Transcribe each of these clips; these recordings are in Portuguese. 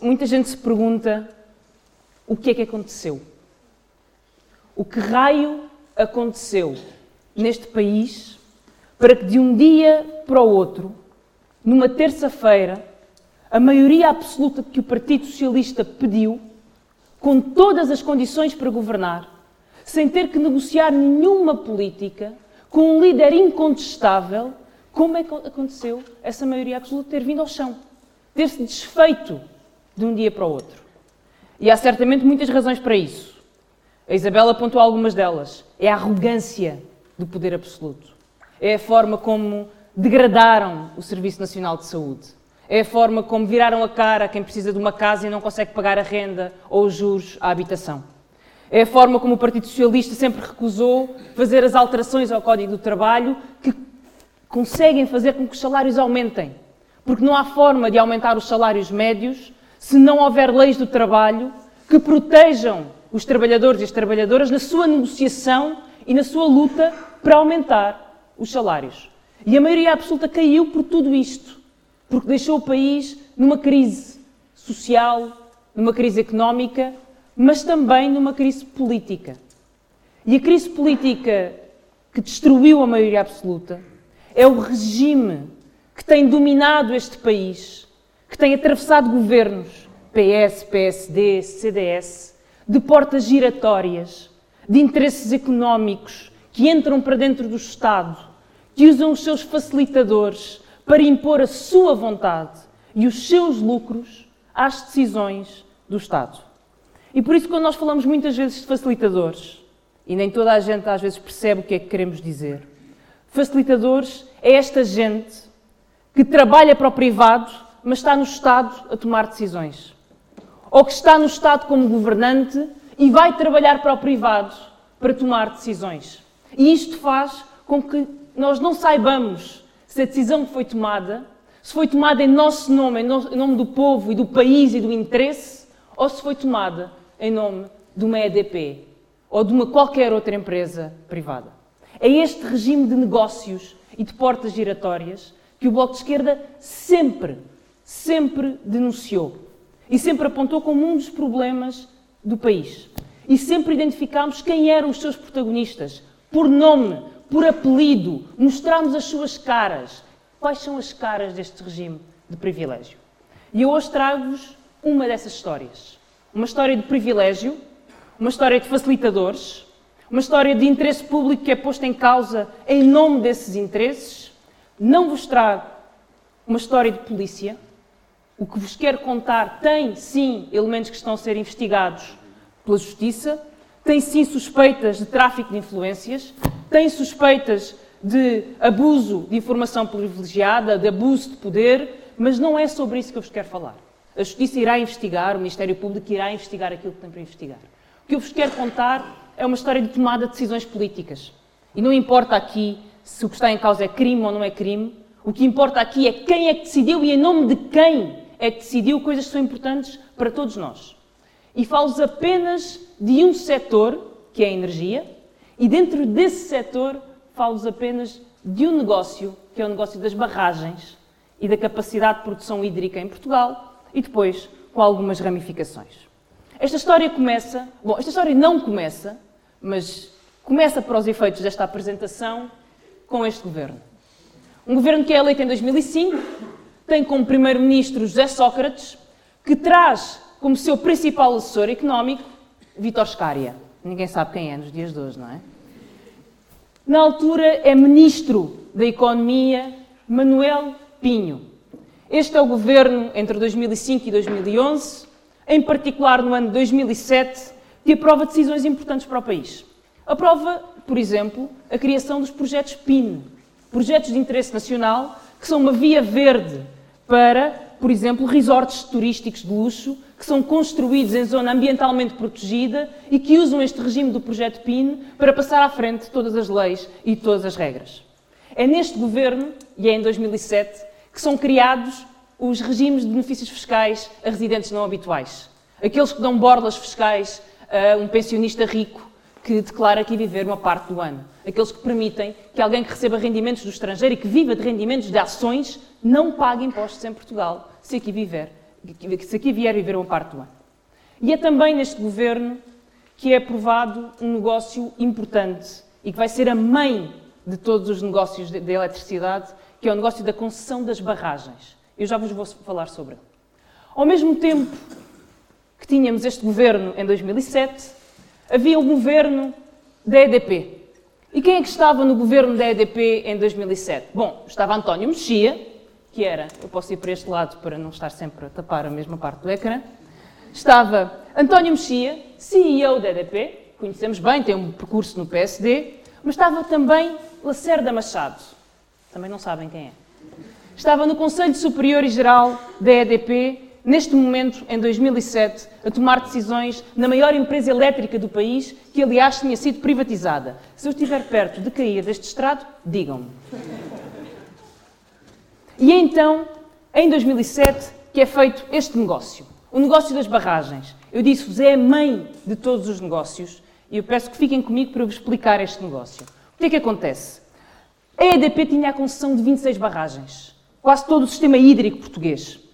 muita gente se pergunta o que é que aconteceu. O que raio aconteceu neste país para que de um dia para o outro, numa terça-feira, a maioria absoluta que o Partido Socialista pediu, com todas as condições para governar, sem ter que negociar nenhuma política, com um líder incontestável, como é que aconteceu essa maioria absoluta ter vindo ao chão, ter-se desfeito de um dia para o outro? E há certamente muitas razões para isso. A Isabela apontou algumas delas. É a arrogância do poder absoluto. É a forma como degradaram o Serviço Nacional de Saúde. É a forma como viraram a cara a quem precisa de uma casa e não consegue pagar a renda ou os juros à habitação. É a forma como o Partido Socialista sempre recusou fazer as alterações ao Código do Trabalho que conseguem fazer com que os salários aumentem. Porque não há forma de aumentar os salários médios se não houver leis do trabalho que protejam os trabalhadores e as trabalhadoras na sua negociação e na sua luta para aumentar os salários. E a maioria absoluta caiu por tudo isto, porque deixou o país numa crise social, numa crise económica, mas também numa crise política. E a crise política que destruiu a maioria absoluta é o regime que tem dominado este país que tem atravessado governos, PS, PSD, CDS, de portas giratórias, de interesses económicos que entram para dentro do Estado, que usam os seus facilitadores para impor a sua vontade e os seus lucros às decisões do Estado. E por isso, quando nós falamos muitas vezes de facilitadores, e nem toda a gente às vezes percebe o que é que queremos dizer, facilitadores é esta gente que trabalha para o privado mas está no Estado a tomar decisões. Ou que está no Estado como governante e vai trabalhar para o privado para tomar decisões. E isto faz com que nós não saibamos se a decisão que foi tomada, se foi tomada em nosso nome, em nome do povo e do país e do interesse, ou se foi tomada em nome de uma EDP ou de uma qualquer outra empresa privada. É este regime de negócios e de portas giratórias que o Bloco de Esquerda sempre sempre denunciou e sempre apontou como um dos problemas do país. E sempre identificámos quem eram os seus protagonistas, por nome, por apelido, mostramos as suas caras. Quais são as caras deste regime de privilégio? E eu hoje trago-vos uma dessas histórias. Uma história de privilégio, uma história de facilitadores, uma história de interesse público que é posto em causa em nome desses interesses. Não vos trago uma história de polícia, o que vos quero contar tem, sim, elementos que estão a ser investigados pela Justiça, tem, sim, suspeitas de tráfico de influências, tem suspeitas de abuso de informação privilegiada, de abuso de poder, mas não é sobre isso que eu vos quero falar. A Justiça irá investigar, o Ministério Público irá investigar aquilo que tem para investigar. O que eu vos quero contar é uma história de tomada de decisões políticas. E não importa aqui se o que está em causa é crime ou não é crime, o que importa aqui é quem é que decidiu e em nome de quem é que decidiu coisas que são importantes para todos nós. E falo-vos apenas de um setor, que é a energia, e dentro desse setor falo-vos apenas de um negócio, que é o negócio das barragens e da capacidade de produção hídrica em Portugal, e depois com algumas ramificações. Esta história começa, bom, esta história não começa, mas começa para os efeitos desta apresentação com este governo. Um governo que é eleito em 2005, tem como primeiro-ministro José Sócrates, que traz como seu principal assessor económico Vítor Scária. Ninguém sabe quem é nos dias de hoje, não é? Na altura é ministro da Economia Manuel Pinho. Este é o governo entre 2005 e 2011, em particular no ano de 2007, que aprova decisões importantes para o país. Aprova, por exemplo, a criação dos projetos PIN, projetos de interesse nacional, que são uma via verde para, por exemplo, resorts turísticos de luxo que são construídos em zona ambientalmente protegida e que usam este regime do projeto PIN para passar à frente todas as leis e todas as regras. É neste governo, e é em 2007, que são criados os regimes de benefícios fiscais a residentes não habituais. Aqueles que dão borlas fiscais a um pensionista rico que declara aqui viver uma parte do ano. Aqueles que permitem que alguém que receba rendimentos do estrangeiro e que viva de rendimentos de ações não pague impostos em Portugal, se aqui viver se aqui vier viver uma parte do ano. E é também neste governo que é aprovado um negócio importante e que vai ser a mãe de todos os negócios de eletricidade, que é o negócio da concessão das barragens. Eu já vos vou falar sobre ele. Ao mesmo tempo que tínhamos este governo em 2007, havia o governo da EDP. E quem é que estava no governo da EDP em 2007? Bom, estava António Mexia, que era, eu posso ir para este lado para não estar sempre a tapar a mesma parte do ecrã. Estava António Mexia, CEO da EDP, conhecemos bem, tem um percurso no PSD, mas estava também Lacerda Machado, também não sabem quem é. Estava no Conselho Superior e Geral da EDP neste momento, em 2007, a tomar decisões na maior empresa elétrica do país, que aliás tinha sido privatizada. Se eu estiver perto de cair deste estrado, digam-me. E é então, em 2007, que é feito este negócio. O negócio das barragens. Eu disse-vos, é a mãe de todos os negócios e eu peço que fiquem comigo para eu vos explicar este negócio. O que é que acontece? A EDP tinha a concessão de 26 barragens, quase todo o sistema hídrico português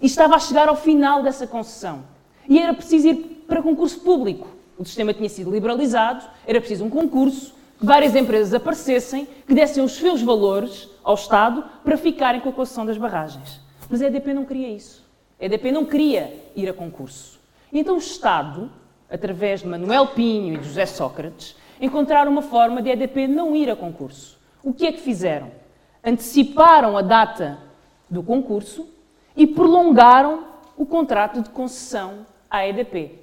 e estava a chegar ao final dessa concessão. E era preciso ir para concurso público. O sistema tinha sido liberalizado, era preciso um concurso, que várias empresas aparecessem, que dessem os seus valores ao Estado para ficarem com a concessão das barragens. Mas a EDP não queria isso. A EDP não queria ir a concurso. Então o Estado, através de Manuel Pinho e de José Sócrates, encontraram uma forma de a EDP não ir a concurso. O que é que fizeram? Anteciparam a data do concurso e prolongaram o contrato de concessão à EDP.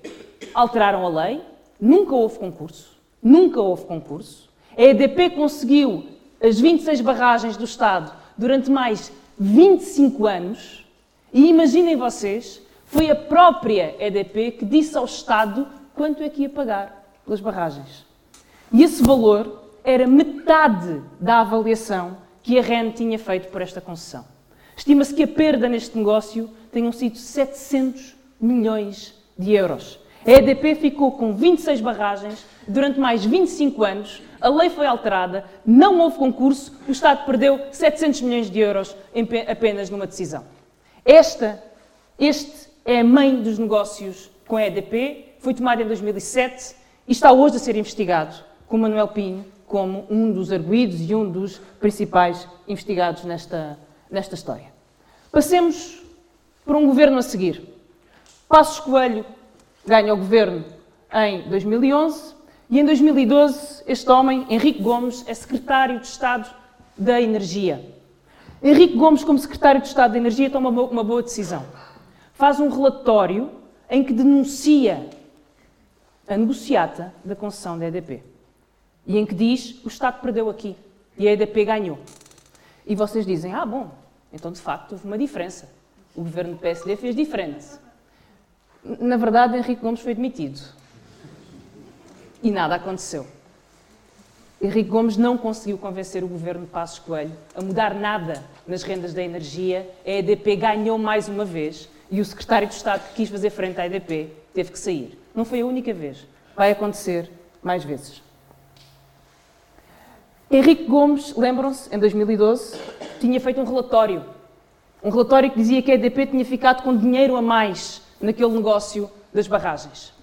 Alteraram a lei, nunca houve concurso, nunca houve concurso. A EDP conseguiu as 26 barragens do Estado durante mais 25 anos e imaginem vocês, foi a própria EDP que disse ao Estado quanto é que ia pagar pelas barragens. E esse valor era metade da avaliação que a REN tinha feito por esta concessão. Estima-se que a perda neste negócio tenham sido 700 milhões de euros. A EDP ficou com 26 barragens durante mais 25 anos, a lei foi alterada, não houve concurso, o Estado perdeu 700 milhões de euros apenas numa decisão. Esta, este é a mãe dos negócios com a EDP, foi tomada em 2007 e está hoje a ser investigado com Manuel Pinho como um dos arguídos e um dos principais investigados nesta, nesta história. Passemos por um governo a seguir. Passos Coelho ganha o governo em 2011 e em 2012 este homem, Henrique Gomes, é secretário de Estado da Energia. Henrique Gomes, como secretário de Estado da Energia, toma uma boa decisão. Faz um relatório em que denuncia a negociata da concessão da EDP e em que diz o Estado perdeu aqui e a EDP ganhou. E vocês dizem, ah, bom, então, de facto, houve uma diferença. O governo do PSD fez diferente. Na verdade, Henrique Gomes foi demitido. E nada aconteceu. Henrique Gomes não conseguiu convencer o governo de Passos Coelho a mudar nada nas rendas da energia. A EDP ganhou mais uma vez e o secretário de Estado que quis fazer frente à EDP teve que sair. Não foi a única vez. Vai acontecer mais vezes. Henrique Gomes, lembram-se, em 2012, tinha feito um relatório. Um relatório que dizia que a EDP tinha ficado com dinheiro a mais naquele negócio das barragens.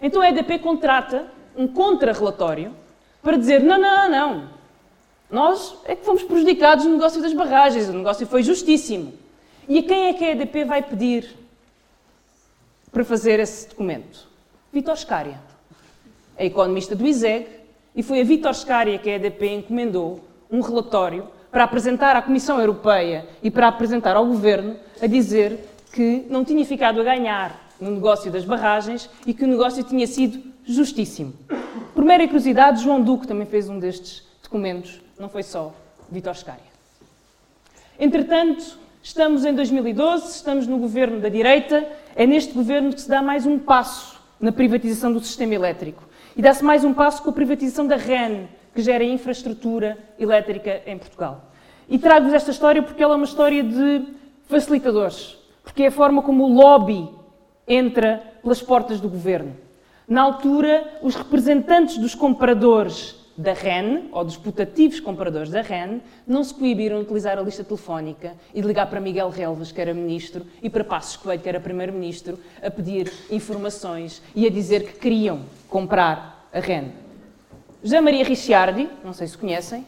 Então a EDP contrata um contra-relatório para dizer: não, não, não, nós é que fomos prejudicados no negócio das barragens, o negócio foi justíssimo. E a quem é que a EDP vai pedir para fazer esse documento? Vitor Scária, a economista do ISEG, e foi a Vítor Scária que a EDP encomendou um relatório para apresentar à Comissão Europeia e para apresentar ao Governo a dizer que não tinha ficado a ganhar no negócio das barragens e que o negócio tinha sido justíssimo. Por mera curiosidade, João Duque também fez um destes documentos, não foi só Vítor Scária. Entretanto, estamos em 2012, estamos no governo da direita, é neste governo que se dá mais um passo na privatização do sistema elétrico. E dá-se mais um passo com a privatização da REN, que gera infraestrutura elétrica em Portugal. E trago-vos esta história porque ela é uma história de facilitadores, porque é a forma como o lobby entra pelas portas do governo. Na altura, os representantes dos compradores da REN, ou dos putativos compradores da REN, não se coibiram de utilizar a lista telefónica e de ligar para Miguel Relvas, que era ministro, e para Passos Coelho, que era primeiro-ministro, a pedir informações e a dizer que queriam comprar a REN. José Maria Ricciardi, não sei se conhecem,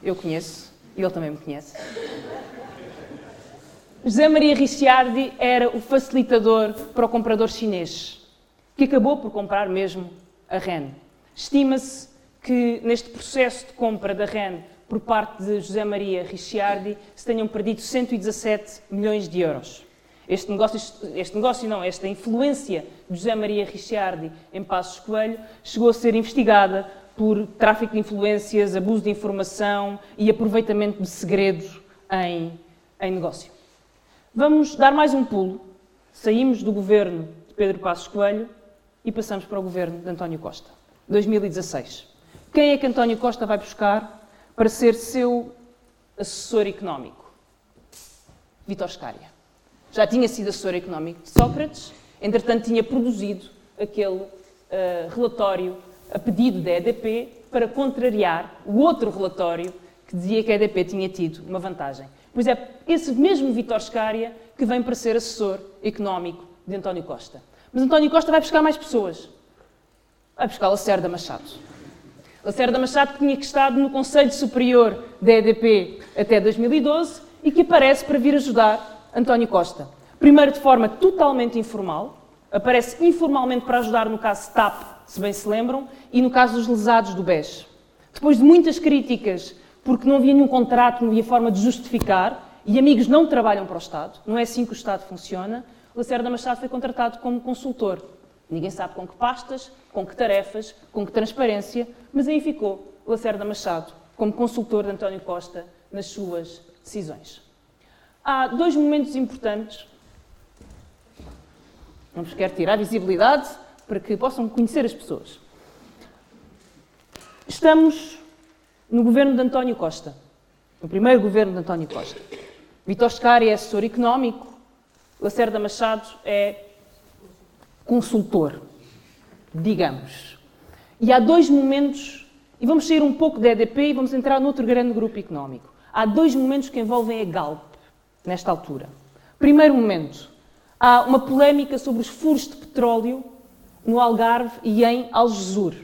eu conheço, e ele também me conhece. José Maria Ricciardi era o facilitador para o comprador chinês, que acabou por comprar mesmo a REN. Estima-se que neste processo de compra da REN por parte de José Maria Ricciardi se tenham perdido 117 milhões de euros. Este negócio, este negócio não, esta influência de José Maria Ricciardi em Passos Coelho chegou a ser investigada por tráfico de influências, abuso de informação e aproveitamento de segredos em, em negócio. Vamos dar mais um pulo. Saímos do governo de Pedro Passos Coelho e passamos para o governo de António Costa. 2016. Quem é que António Costa vai buscar para ser seu assessor económico? Vítor Scária. Já tinha sido assessor económico de Sócrates, entretanto tinha produzido aquele uh, relatório a pedido da EDP para contrariar o outro relatório que dizia que a EDP tinha tido uma vantagem. Pois é esse mesmo Vítor Scária que vem para ser assessor económico de António Costa. Mas António Costa vai buscar mais pessoas. Vai buscar Lacerda Machado. Lacerda Machado que tinha que estar no Conselho Superior da EDP até 2012 e que aparece para vir ajudar António Costa. Primeiro de forma totalmente informal, aparece informalmente para ajudar no caso TAP, se bem se lembram, e no caso dos lesados do BES. Depois de muitas críticas, porque não havia nenhum contrato, não havia forma de justificar, e amigos não trabalham para o Estado, não é assim que o Estado funciona, Lacerda Machado foi contratado como consultor. Ninguém sabe com que pastas, com que tarefas, com que transparência, mas aí ficou Lacerda Machado como consultor de António Costa nas suas decisões. Há dois momentos importantes. Não vos quero tirar visibilidade para que possam conhecer as pessoas. Estamos no governo de António Costa, no primeiro governo de António Costa. Vitor Scari é assessor económico, Lacerda Machado é consultor, digamos. E há dois momentos, e vamos sair um pouco da EDP e vamos entrar noutro grande grupo económico. Há dois momentos que envolvem a Galp, nesta altura. Primeiro momento, há uma polémica sobre os furos de petróleo no Algarve e em Algesur.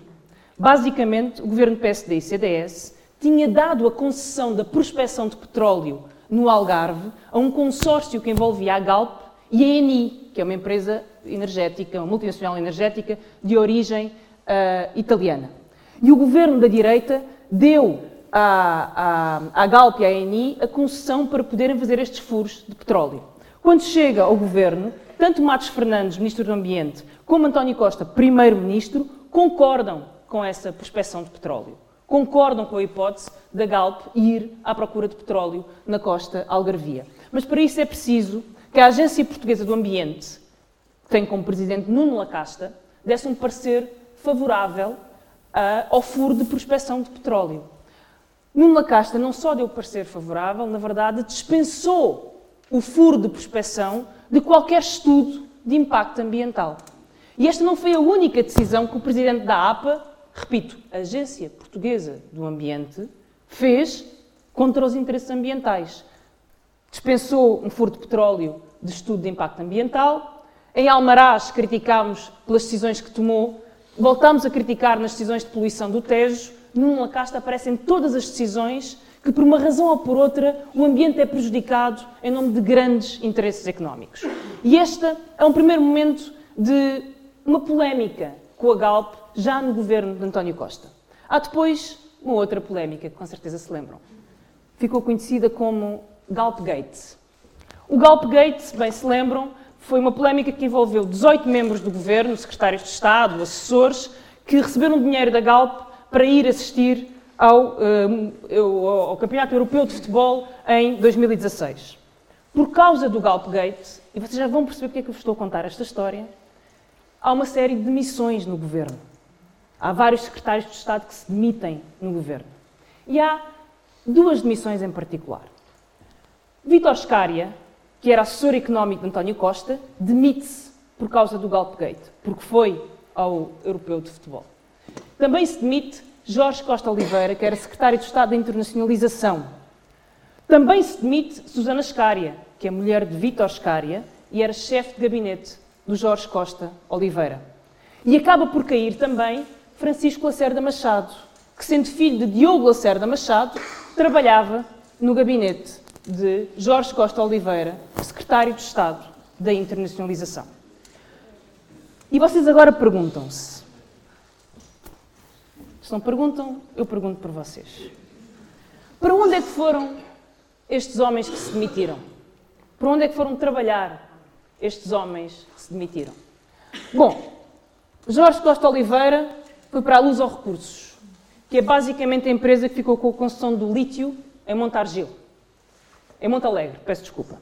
Basicamente, o governo PSD e CDS tinha dado a concessão da prospecção de petróleo no Algarve a um consórcio que envolvia a Galp e a Eni, que é uma empresa energética, uma multinacional energética de origem uh, italiana. E o governo da direita deu à, à, à Galp e à Eni a concessão para poderem fazer estes furos de petróleo. Quando chega ao governo, tanto Matos Fernandes, Ministro do Ambiente, como António Costa, Primeiro-Ministro, concordam com essa prospecção de petróleo. Concordam com a hipótese da Galp ir à procura de petróleo na costa algarvia. Mas para isso é preciso que a Agência Portuguesa do Ambiente, que tem como presidente Nuno Lacasta, desse um parecer favorável uh, ao furo de prospecção de petróleo. Nuno Lacasta não só deu parecer favorável, na verdade, dispensou o furo de prospecção de qualquer estudo de impacto ambiental. E esta não foi a única decisão que o presidente da APA, repito, Agência Portuguesa do Ambiente, fez contra os interesses ambientais. Dispensou um furo de petróleo de estudo de impacto ambiental. Em Almaraz criticámos pelas decisões que tomou. Voltámos a criticar nas decisões de poluição do Tejo. Numa casta aparecem todas as decisões que, por uma razão ou por outra, o ambiente é prejudicado em nome de grandes interesses económicos. E este é um primeiro momento de uma polémica com a Galp, já no governo de António Costa. Há depois uma outra polémica, que com certeza se lembram. Ficou conhecida como Galpgate. O Galpgate, bem se lembram, foi uma polémica que envolveu 18 membros do governo, secretários de Estado, assessores, que receberam dinheiro da Galp para ir assistir ao, uh, ao Campeonato Europeu de Futebol em 2016. Por causa do Galpgate, e vocês já vão perceber porque é que eu vos estou a contar esta história, há uma série de demissões no governo. Há vários secretários de Estado que se demitem no governo. E há duas demissões em particular. Vítor Scária, que era assessor económico de António Costa, demite-se por causa do Galpgate, porque foi ao Europeu de Futebol. Também se demite Jorge Costa Oliveira, que era secretário de Estado da Internacionalização. Também se demite Susana Escária, que é mulher de Vítor Escária e era chefe de gabinete do Jorge Costa Oliveira. E acaba por cair também Francisco Lacerda Machado, que, sendo filho de Diogo Lacerda Machado, trabalhava no gabinete de Jorge Costa Oliveira, secretário de Estado da Internacionalização. E vocês agora perguntam-se. Se não perguntam, eu pergunto por vocês. Para onde é que foram estes homens que se demitiram? Para onde é que foram trabalhar estes homens que se demitiram? Bom, Jorge Costa Oliveira foi para a Luz aos Recursos, que é basicamente a empresa que ficou com a concessão do lítio em Montargil. Em Montalegre, peço desculpa.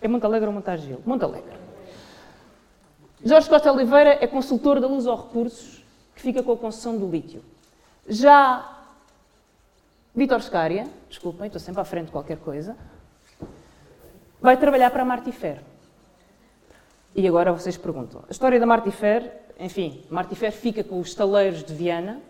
É Montalegre ou Montargil? Montalegre. Jorge Costa Oliveira é consultor da Luz aos Recursos, que fica com a concessão do lítio. Já Vítor Scária, desculpem, estou sempre à frente de qualquer coisa, vai trabalhar para a Martifer. E agora vocês perguntam, a história da Martifer, enfim, Martifer fica com os estaleiros de Viana,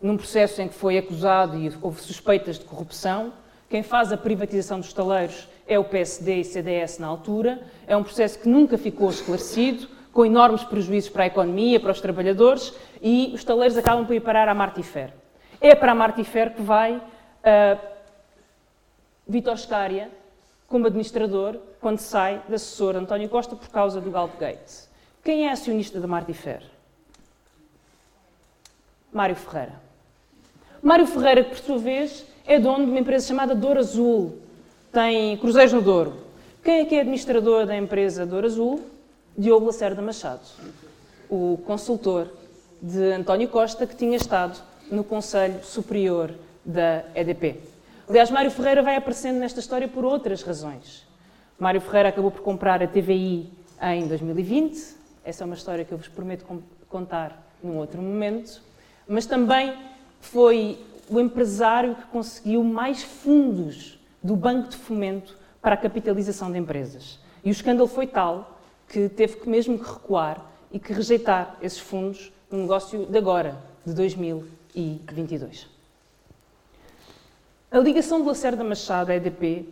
num processo em que foi acusado e houve suspeitas de corrupção. Quem faz a privatização dos estaleiros é o PSD e CDS na altura. É um processo que nunca ficou esclarecido, com enormes prejuízos para a economia, para os trabalhadores, e os estaleiros acabam por ir parar à Martifer. É para a Martifer que vai uh, Vítor Scária, como administrador, quando sai da assessor António Costa por causa do Galpgate. Quem é acionista da Martifer? Mário Ferreira. Mário Ferreira, que por sua vez é dono de uma empresa chamada Douro Azul, tem cruzeiros no Douro. Quem é que é administrador da empresa Douro Azul? Diogo Lacerda Machado, o consultor de António Costa, que tinha estado no Conselho Superior da EDP. Aliás, Mário Ferreira vai aparecendo nesta história por outras razões. Mário Ferreira acabou por comprar a TVI em 2020. Essa é uma história que eu vos prometo contar num outro momento. Mas também foi o empresário que conseguiu mais fundos do Banco de Fomento para a capitalização de empresas. E o escândalo foi tal que teve que mesmo que recuar e que rejeitar esses fundos no negócio de agora, de 2022. A ligação de Lacerda Machado à EDP,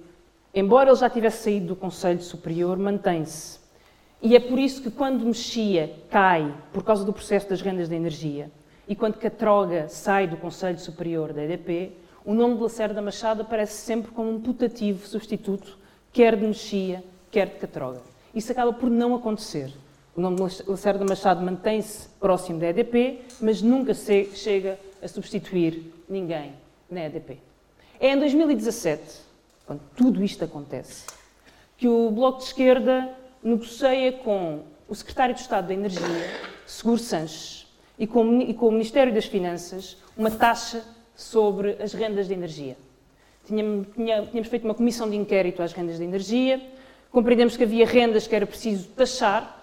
embora ele já tivesse saído do Conselho Superior, mantém-se. E é por isso que quando Mexia cai por causa do processo das rendas de energia e quando Catroga sai do Conselho Superior da EDP, o nome de Lacerda Machado aparece sempre como um putativo substituto, quer de Mexia, quer de Catroga. Isso acaba por não acontecer. O nome de Lacerda Machado mantém-se próximo da EDP, mas nunca chega a substituir ninguém na EDP. É em 2017, quando tudo isto acontece, que o Bloco de Esquerda negocia com o Secretário de Estado da Energia, Seguro Sanches, e com, e com o Ministério das Finanças uma taxa sobre as rendas de energia. Tínhamos, tínhamos feito uma comissão de inquérito às rendas de energia, compreendemos que havia rendas que era preciso taxar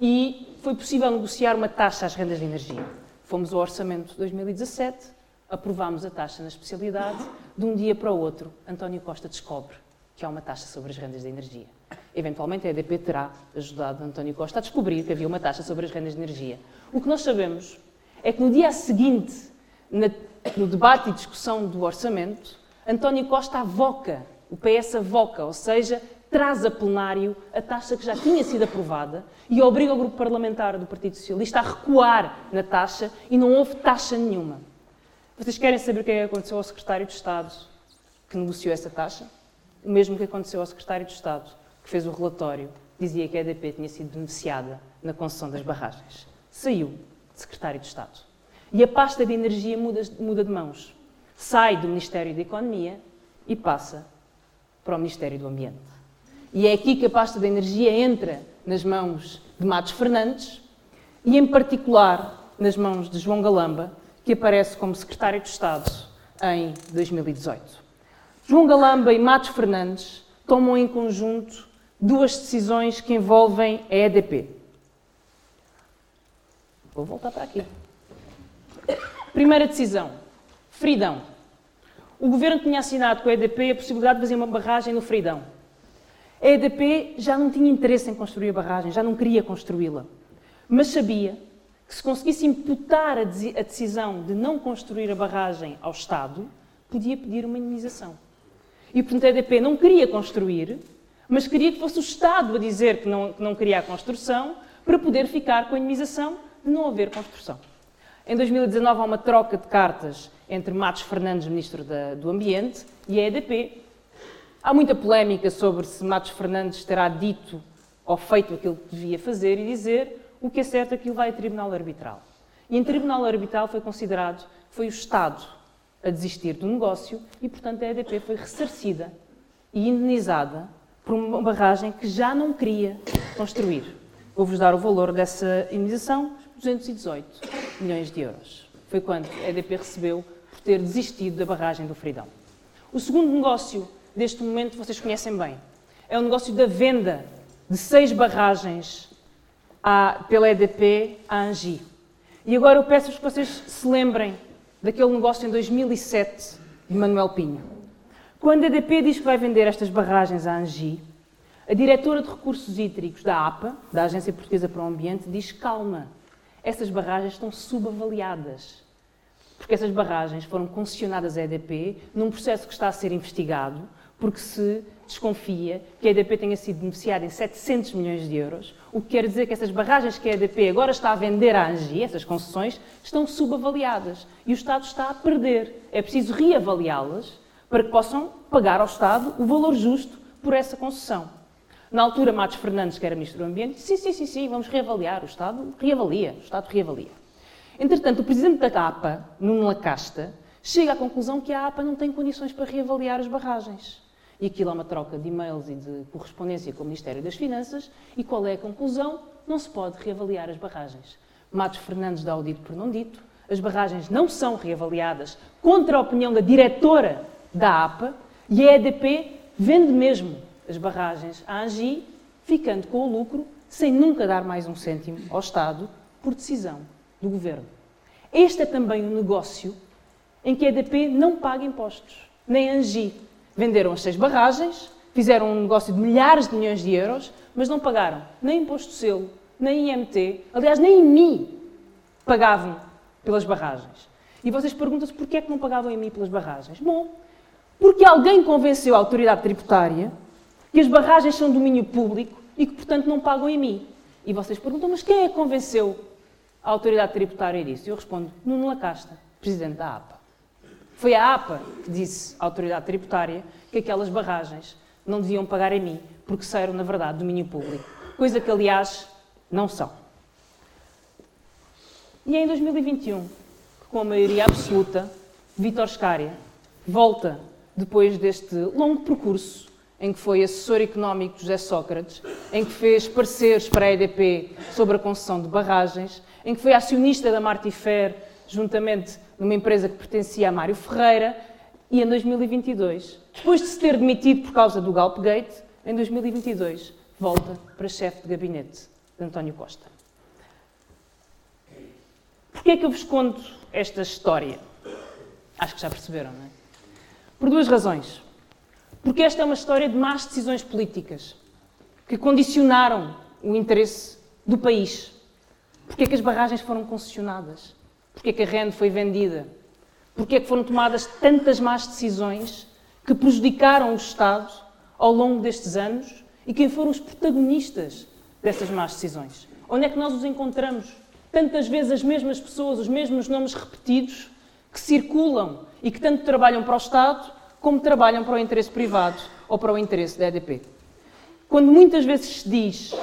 e foi possível negociar uma taxa às rendas de energia. Fomos ao orçamento de 2017, aprovámos a taxa na especialidade, de um dia para o outro, António Costa descobre que há uma taxa sobre as rendas de energia. Eventualmente a EDP terá ajudado António Costa a descobrir que havia uma taxa sobre as rendas de energia. O que nós sabemos é que no dia seguinte, no debate e discussão do orçamento, António Costa avoca, o PS avoca, ou seja, traz a plenário a taxa que já tinha sido aprovada e obriga o grupo parlamentar do Partido Socialista a recuar na taxa e não houve taxa nenhuma. Vocês querem saber o que é aconteceu ao secretário de Estado que negociou essa taxa? O mesmo que aconteceu ao secretário de Estado que fez o relatório, dizia que a EDP tinha sido beneficiada na concessão das barragens. Saiu de secretário de Estado. E a pasta de energia muda, muda de mãos. Sai do Ministério da Economia e passa para o Ministério do Ambiente. E é aqui que a pasta da energia entra nas mãos de Matos Fernandes e, em particular, nas mãos de João Galamba, que aparece como secretário de Estado em 2018. João Galamba e Matos Fernandes tomam em conjunto duas decisões que envolvem a EDP. Vou voltar para aqui. Primeira decisão: Fridão. O governo tinha assinado com a EDP a possibilidade de fazer uma barragem no Fridão. A EDP já não tinha interesse em construir a barragem, já não queria construí-la. Mas sabia que se conseguisse imputar a decisão de não construir a barragem ao Estado, podia pedir uma indenização. E, portanto, a EDP não queria construir, mas queria que fosse o Estado a dizer que não, que não queria a construção para poder ficar com a indenização de não haver construção. Em 2019 há uma troca de cartas entre Matos Fernandes, Ministro da, do Ambiente, e a EDP. Há muita polémica sobre se Matos Fernandes terá dito ou feito aquilo que devia fazer e dizer, o que é certo é que ele vai a tribunal arbitral. E em tribunal arbitral foi considerado que foi o Estado a desistir do negócio e, portanto, a EDP foi ressarcida e indenizada por uma barragem que já não queria construir. Vou-vos dar o valor dessa indenização, 218 milhões de euros. Foi quanto a EDP recebeu por ter desistido da barragem do Fridão. O segundo negócio deste momento vocês conhecem bem. É o negócio da venda de seis barragens à, pela EDP à Angi. E agora eu peço-vos que vocês se lembrem daquele negócio em 2007 de Manuel Pinho. Quando a EDP diz que vai vender estas barragens à Angi, a diretora de recursos hídricos da APA, da Agência Portuguesa para o Ambiente, diz calma, essas barragens estão subavaliadas. Porque essas barragens foram concessionadas à EDP num processo que está a ser investigado, porque se desconfia que a EDP tenha sido beneficiada em 700 milhões de euros, o que quer dizer que essas barragens que a EDP agora está a vender à ANGI, essas concessões, estão subavaliadas e o Estado está a perder. É preciso reavaliá-las para que possam pagar ao Estado o valor justo por essa concessão. Na altura, Matos Fernandes, que era Ministro do Ambiente, disse, sim, sim, sim, sim, vamos reavaliar, o Estado reavalia, o Estado reavalia. Entretanto, o Presidente da APA, Nuno Lacasta, chega à conclusão que a APA não tem condições para reavaliar as barragens. E aquilo é uma troca de e-mails e de correspondência com o Ministério das Finanças. E qual é a conclusão? Não se pode reavaliar as barragens. Matos Fernandes dá o dito por não dito. As barragens não são reavaliadas contra a opinião da diretora da APA e a EDP vende mesmo as barragens à ANGI, ficando com o lucro, sem nunca dar mais um cêntimo ao Estado, por decisão do Governo. Este é também um negócio em que a EDP não paga impostos, nem a ANGI, venderam as seis barragens, fizeram um negócio de milhares de milhões de euros, mas não pagaram nem imposto de selo, nem IMT, aliás, nem IMI pagavam pelas barragens. E vocês perguntam-se porquê é que não pagavam IMI pelas barragens? Bom, porque alguém convenceu a autoridade tributária que as barragens são domínio público e que, portanto, não pagam IMI. E vocês perguntam, mas quem é que convenceu a autoridade tributária disso? E eu respondo, Nuno Lacasta, presidente da APA. Foi a APA que disse à autoridade tributária que aquelas barragens não deviam pagar a mim, porque saíram, na verdade, domínio público. Coisa que, aliás, não são. E é em 2021 que, com a maioria absoluta, Vítor Scária volta, depois deste longo percurso em que foi assessor económico de José Sócrates, em que fez pareceres para a EDP sobre a concessão de barragens, em que foi acionista da Martifer, juntamente numa empresa que pertencia a Mário Ferreira, e em 2022, depois de se ter demitido por causa do Galpgate, em 2022 volta para chefe de gabinete de António Costa. Porquê é que eu vos conto esta história? Acho que já perceberam, não é? Por duas razões. Porque esta é uma história de más decisões políticas que condicionaram o interesse do país. Porquê é que as barragens foram concessionadas? Porque é que a renda foi vendida? Porque é que foram tomadas tantas más decisões que prejudicaram o Estado ao longo destes anos e quem foram os protagonistas dessas más decisões? Onde é que nós os encontramos? Tantas vezes as mesmas pessoas, os mesmos nomes repetidos que circulam e que tanto trabalham para o Estado como trabalham para o interesse privado ou para o interesse da EDP. Quando muitas vezes se diz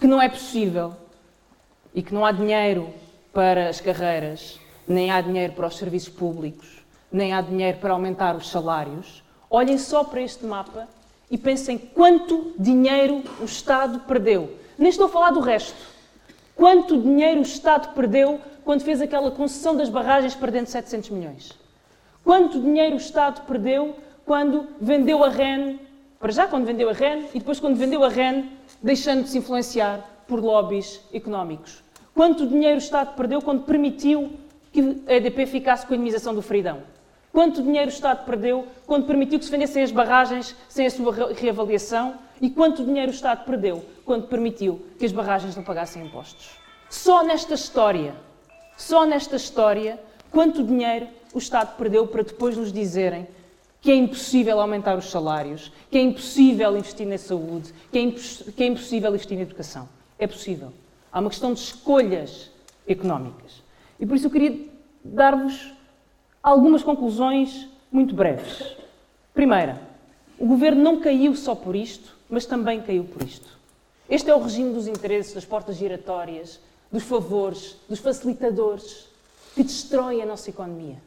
que não é possível e que não há dinheiro para as carreiras, nem há dinheiro para os serviços públicos, nem há dinheiro para aumentar os salários, olhem só para este mapa e pensem quanto dinheiro o Estado perdeu. Nem estou a falar do resto. Quanto dinheiro o Estado perdeu quando fez aquela concessão das barragens perdendo 700 milhões? Quanto dinheiro o Estado perdeu quando vendeu a REN, para já quando vendeu a REN, e depois quando vendeu a REN, deixando de se influenciar por lobbies económicos? Quanto dinheiro o Estado perdeu quando permitiu que a EDP ficasse com a indemnização do Freidão? Quanto dinheiro o Estado perdeu quando permitiu que se vendessem as barragens sem a sua reavaliação? E quanto dinheiro o Estado perdeu quando permitiu que as barragens não pagassem impostos? Só nesta história, só nesta história, quanto dinheiro o Estado perdeu para depois nos dizerem que é impossível aumentar os salários, que é impossível investir na saúde, que é, que é impossível investir na educação. É possível. Há uma questão de escolhas económicas. E por isso eu queria dar-vos algumas conclusões muito breves. Primeira, o governo não caiu só por isto, mas também caiu por isto. Este é o regime dos interesses, das portas giratórias, dos favores, dos facilitadores, que destrói a nossa economia,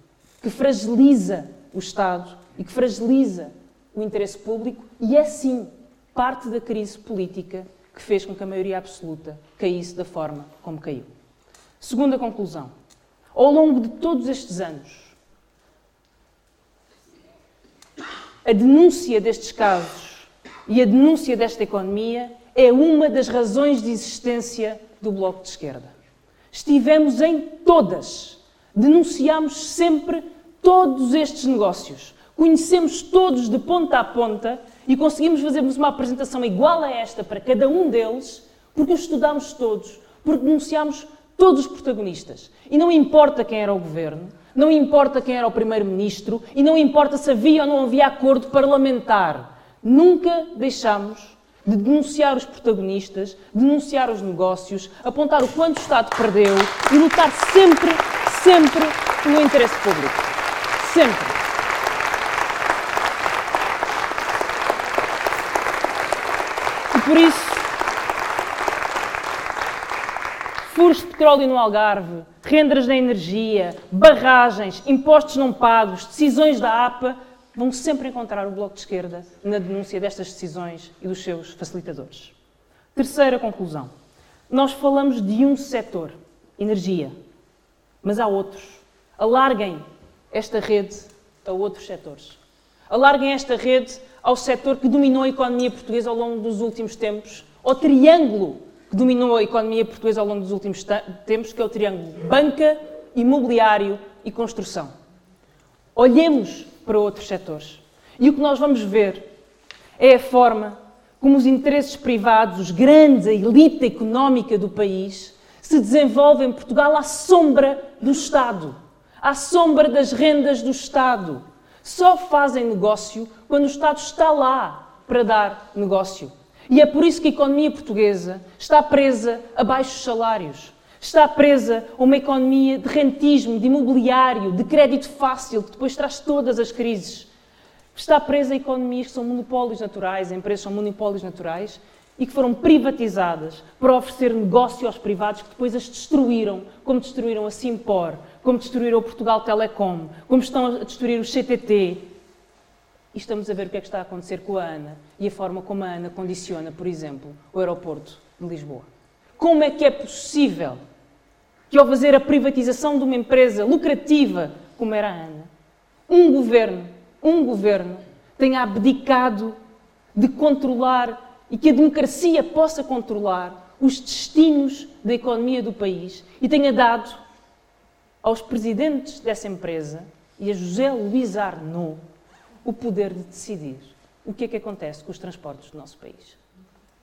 que fragiliza o Estado e que fragiliza o interesse público e é sim parte da crise política que fez com que a maioria absoluta caísse da forma como caiu. Segunda conclusão. Ao longo de todos estes anos, a denúncia destes casos e a denúncia desta economia é uma das razões de existência do Bloco de Esquerda. Estivemos em todas. Denunciámos sempre todos estes negócios. Conhecemos todos de ponta a ponta e conseguimos fazermos uma apresentação igual a esta para cada um deles, porque os estudámos todos, porque denunciámos todos os protagonistas. E não importa quem era o governo, não importa quem era o primeiro-ministro e não importa se havia ou não havia acordo parlamentar. Nunca deixámos de denunciar os protagonistas, denunciar os negócios, apontar o quanto o Estado perdeu e lutar sempre, sempre pelo interesse público. Sempre. Por isso, furos de petróleo no Algarve, rendas na energia, barragens, impostos não pagos, decisões da APA, vão sempre encontrar o Bloco de Esquerda na denúncia destas decisões e dos seus facilitadores. Terceira conclusão. Nós falamos de um setor, energia, mas há outros. Alarguem esta rede a outros setores. Alarguem esta rede ao setor que dominou a economia portuguesa ao longo dos últimos tempos, ao triângulo que dominou a economia portuguesa ao longo dos últimos tempos, que é o triângulo banca, imobiliário e construção. Olhemos para outros setores. E o que nós vamos ver é a forma como os interesses privados, os grandes, a elite económica do país, se desenvolvem em Portugal à sombra do Estado, à sombra das rendas do Estado. Só fazem negócio quando o Estado está lá para dar negócio. E é por isso que a economia portuguesa está presa a baixos salários, está presa a uma economia de rentismo, de imobiliário, de crédito fácil, que depois traz todas as crises. Está presa a economias que são monopólios naturais, empresas são monopólios naturais e que foram privatizadas para oferecer negócio aos privados que depois as destruíram, como destruíram a Simpor, como destruíram o Portugal Telecom, como estão a destruir o CTT, e estamos a ver o que é que está a acontecer com a ANA e a forma como a ANA condiciona, por exemplo, o aeroporto de Lisboa. Como é que é possível que, ao fazer a privatização de uma empresa lucrativa como era a ANA, um governo, um governo, tenha abdicado de controlar e que a democracia possa controlar os destinos da economia do país e tenha dado aos presidentes dessa empresa e a José Luís Arnaud o poder de decidir o que é que acontece com os transportes do nosso país.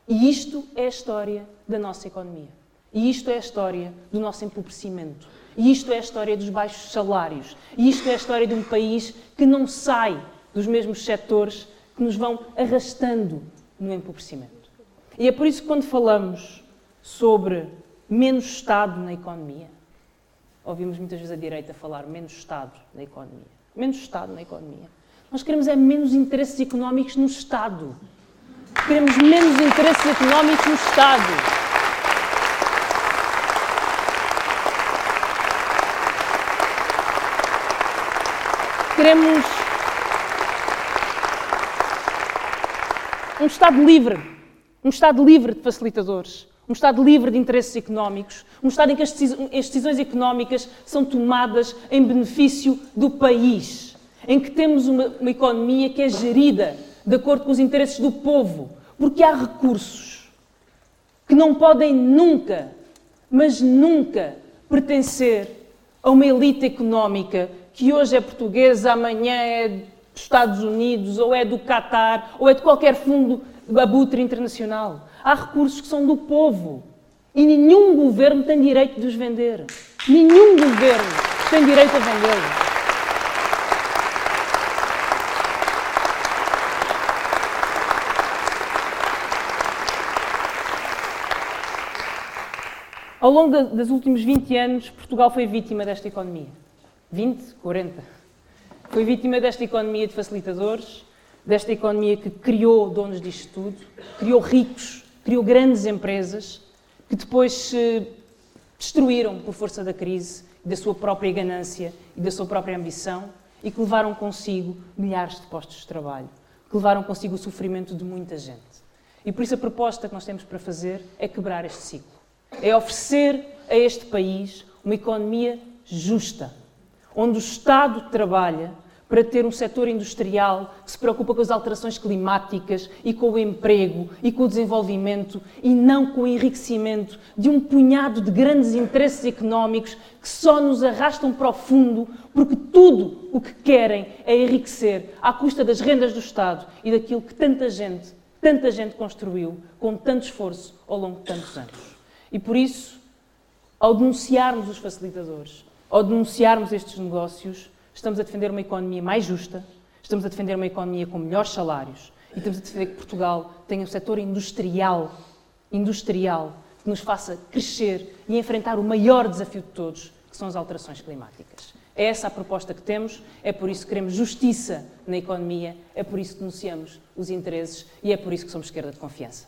E isto é a história da nossa economia. E isto é a história do nosso empobrecimento. E isto é a história dos baixos salários. E isto é a história de um país que não sai dos mesmos setores que nos vão arrastando no empobrecimento. E é por isso que quando falamos sobre menos Estado na economia, ouvimos muitas vezes a direita falar menos Estado na economia. Menos Estado na economia. Nós queremos é menos interesses económicos no Estado. Queremos menos interesses económicos no Estado. Queremos um Estado livre, um Estado livre de facilitadores, um Estado livre de interesses económicos, um Estado em que as decisões económicas são tomadas em benefício do país em que temos uma, uma economia que é gerida de acordo com os interesses do povo, porque há recursos que não podem nunca, mas nunca, pertencer a uma elite económica que hoje é portuguesa, amanhã é dos Estados Unidos, ou é do Qatar, ou é de qualquer fundo abutre internacional. Há recursos que são do povo. E nenhum governo tem direito de os vender. Nenhum governo tem direito a vendê-los. Ao longo dos últimos 20 anos, Portugal foi vítima desta economia. 20, 40. Foi vítima desta economia de facilitadores, desta economia que criou donos disto tudo, criou ricos, criou grandes empresas, que depois se destruíram por força da crise, da sua própria ganância e da sua própria ambição e que levaram consigo milhares de postos de trabalho, que levaram consigo o sofrimento de muita gente. E por isso a proposta que nós temos para fazer é quebrar este ciclo é oferecer a este país uma economia justa, onde o Estado trabalha para ter um setor industrial que se preocupa com as alterações climáticas e com o emprego e com o desenvolvimento e não com o enriquecimento de um punhado de grandes interesses económicos que só nos arrastam para o fundo porque tudo o que querem é enriquecer à custa das rendas do Estado e daquilo que tanta gente, tanta gente construiu com tanto esforço ao longo de tantos anos. E por isso, ao denunciarmos os facilitadores, ao denunciarmos estes negócios, estamos a defender uma economia mais justa, estamos a defender uma economia com melhores salários e estamos a defender que Portugal tenha um setor industrial, industrial, que nos faça crescer e enfrentar o maior desafio de todos, que são as alterações climáticas. É essa a proposta que temos, é por isso que queremos justiça na economia, é por isso que denunciamos os interesses e é por isso que somos esquerda de confiança.